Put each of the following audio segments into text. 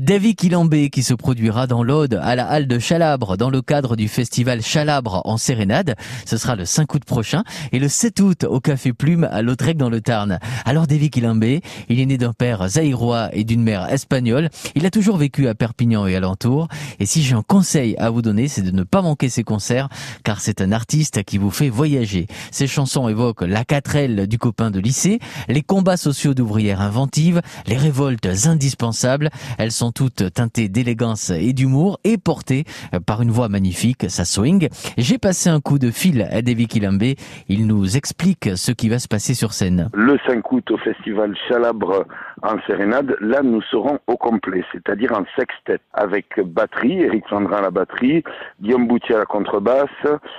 David Quilambé qui se produira dans l'Aude à la halle de Chalabre dans le cadre du festival Chalabre en Sérénade. Ce sera le 5 août prochain et le 7 août au Café Plume à Lautrec dans le Tarn. Alors David Quilambé, il est né d'un père zaïrois et d'une mère espagnole. Il a toujours vécu à Perpignan et alentour. Et si j'ai un conseil à vous donner, c'est de ne pas manquer ses concerts car c'est un artiste qui vous fait voyager. Ses chansons évoquent la quatrelle du copain de lycée, les combats sociaux d'ouvrières inventives, les révoltes indispensables. Elles sont toutes teintées d'élégance et d'humour et portées par une voix magnifique, sa swing. J'ai passé un coup de fil à David Kilambé. Il nous explique ce qui va se passer sur scène. Le 5 août au festival Chalabre en Sérénade, là nous serons au complet, c'est-à-dire en sextet, avec batterie, Eric Sandra à la batterie, Guillaume Boutier à la contrebasse,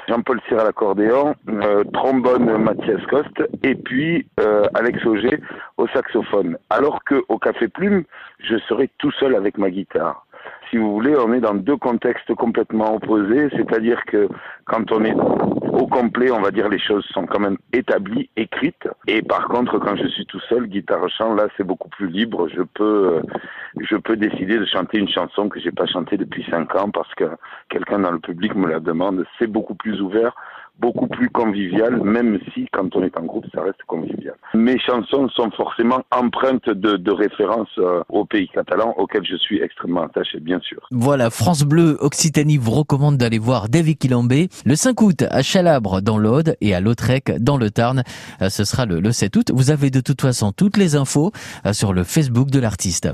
Jean-Paul Cyr à l'accordéon, euh, trombone Mathias Coste, et puis euh, Alex Auger au saxophone. Alors que au Café Plume, je serai tout seul avec ma guitare. Si vous voulez, on est dans deux contextes complètement opposés, c'est-à-dire que quand on est au complet, on va dire les choses sont quand même établies, écrites. Et par contre, quand je suis tout seul, guitare chant, là, c'est beaucoup plus libre. Je peux, je peux décider de chanter une chanson que j'ai pas chantée depuis cinq ans parce que quelqu'un dans le public me la demande. C'est beaucoup plus ouvert beaucoup plus convivial, même si quand on est en groupe, ça reste convivial. Mes chansons sont forcément empreintes de, références euh, au pays catalan, auquel je suis extrêmement attaché, bien sûr. Voilà, France Bleu Occitanie vous recommande d'aller voir David Quilambé le 5 août à Chalabre dans l'Aude et à Lautrec dans le Tarn. Euh, ce sera le, le 7 août. Vous avez de toute façon toutes les infos euh, sur le Facebook de l'artiste.